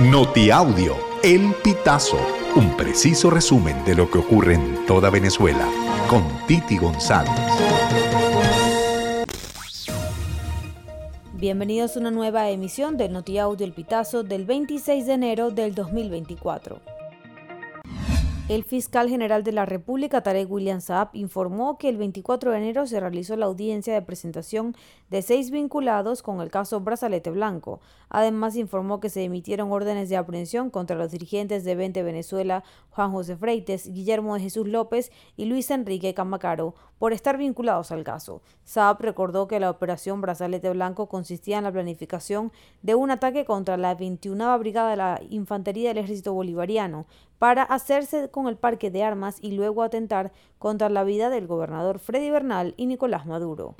Notiaudio, El Pitazo, un preciso resumen de lo que ocurre en toda Venezuela, con Titi González. Bienvenidos a una nueva emisión del Notiaudio El Pitazo del 26 de enero del 2024. El fiscal general de la República, Tarek William Saab, informó que el 24 de enero se realizó la audiencia de presentación de seis vinculados con el caso Brazalete Blanco. Además, informó que se emitieron órdenes de aprehensión contra los dirigentes de 20 Venezuela, Juan José Freites, Guillermo de Jesús López y Luis Enrique Camacaro, por estar vinculados al caso. Saab recordó que la operación Brazalete Blanco consistía en la planificación de un ataque contra la 21 Brigada de la Infantería del Ejército Bolivariano, para hacerse con el parque de armas y luego atentar contra la vida del gobernador Freddy Bernal y Nicolás Maduro.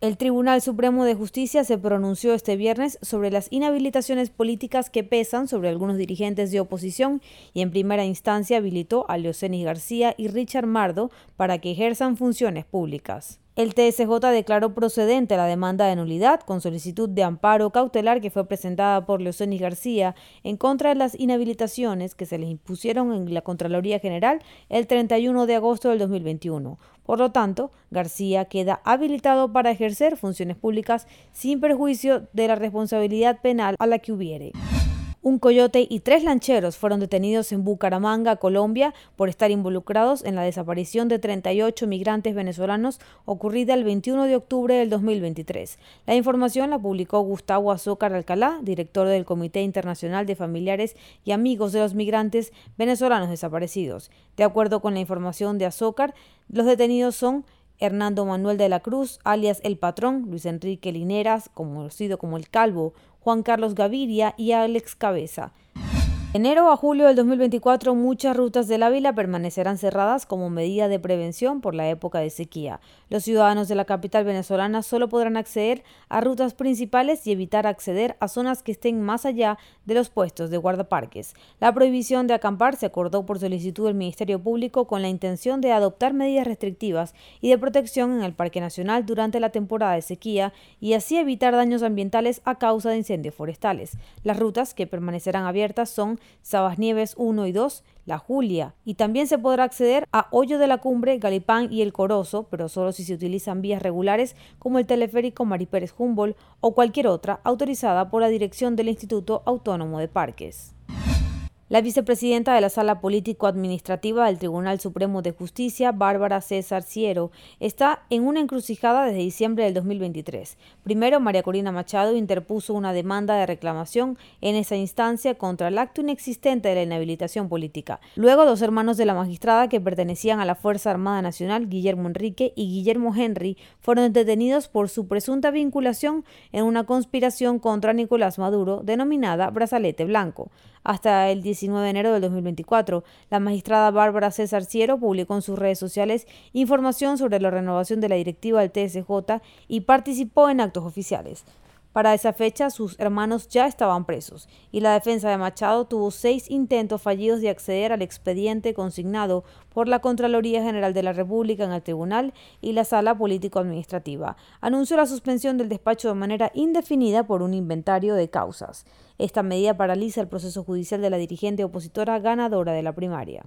El Tribunal Supremo de Justicia se pronunció este viernes sobre las inhabilitaciones políticas que pesan sobre algunos dirigentes de oposición y en primera instancia habilitó a Leocenis García y Richard Mardo para que ejerzan funciones públicas. El TSJ declaró procedente la demanda de nulidad con solicitud de amparo cautelar que fue presentada por Leocenis García en contra de las inhabilitaciones que se les impusieron en la Contraloría General el 31 de agosto del 2021. Por lo tanto, García queda habilitado para ejercer funciones públicas sin perjuicio de la responsabilidad penal a la que hubiere. Un coyote y tres lancheros fueron detenidos en Bucaramanga, Colombia, por estar involucrados en la desaparición de 38 migrantes venezolanos ocurrida el 21 de octubre del 2023. La información la publicó Gustavo Azócar Alcalá, director del Comité Internacional de Familiares y Amigos de los Migrantes Venezolanos Desaparecidos. De acuerdo con la información de Azócar, los detenidos son Hernando Manuel de la Cruz, alias El Patrón, Luis Enrique Lineras, conocido como El Calvo, Juan Carlos Gaviria y Alex Cabeza. Enero a julio del 2024 muchas rutas del Ávila permanecerán cerradas como medida de prevención por la época de sequía. Los ciudadanos de la capital venezolana solo podrán acceder a rutas principales y evitar acceder a zonas que estén más allá de los puestos de guardaparques. La prohibición de acampar se acordó por solicitud del Ministerio Público con la intención de adoptar medidas restrictivas y de protección en el Parque Nacional durante la temporada de sequía y así evitar daños ambientales a causa de incendios forestales. Las rutas que permanecerán abiertas son Sabasnieves 1 y 2, La Julia, y también se podrá acceder a Hoyo de la Cumbre, Galipán y El Corozo, pero solo si se utilizan vías regulares como el teleférico Maripérez Humboldt o cualquier otra autorizada por la dirección del Instituto Autónomo de Parques. La vicepresidenta de la Sala Político-Administrativa del Tribunal Supremo de Justicia, Bárbara César Ciero, está en una encrucijada desde diciembre del 2023. Primero, María Corina Machado interpuso una demanda de reclamación en esa instancia contra el acto inexistente de la inhabilitación política. Luego, dos hermanos de la magistrada que pertenecían a la Fuerza Armada Nacional, Guillermo Enrique y Guillermo Henry, fueron detenidos por su presunta vinculación en una conspiración contra Nicolás Maduro denominada Brazalete Blanco. Hasta el 19 de enero del 2024, la magistrada Bárbara César Ciero publicó en sus redes sociales información sobre la renovación de la directiva del TSJ y participó en actos oficiales. Para esa fecha, sus hermanos ya estaban presos y la defensa de Machado tuvo seis intentos fallidos de acceder al expediente consignado por la Contraloría General de la República en el Tribunal y la Sala Político-Administrativa. Anunció la suspensión del despacho de manera indefinida por un inventario de causas. Esta medida paraliza el proceso judicial de la dirigente opositora ganadora de la primaria.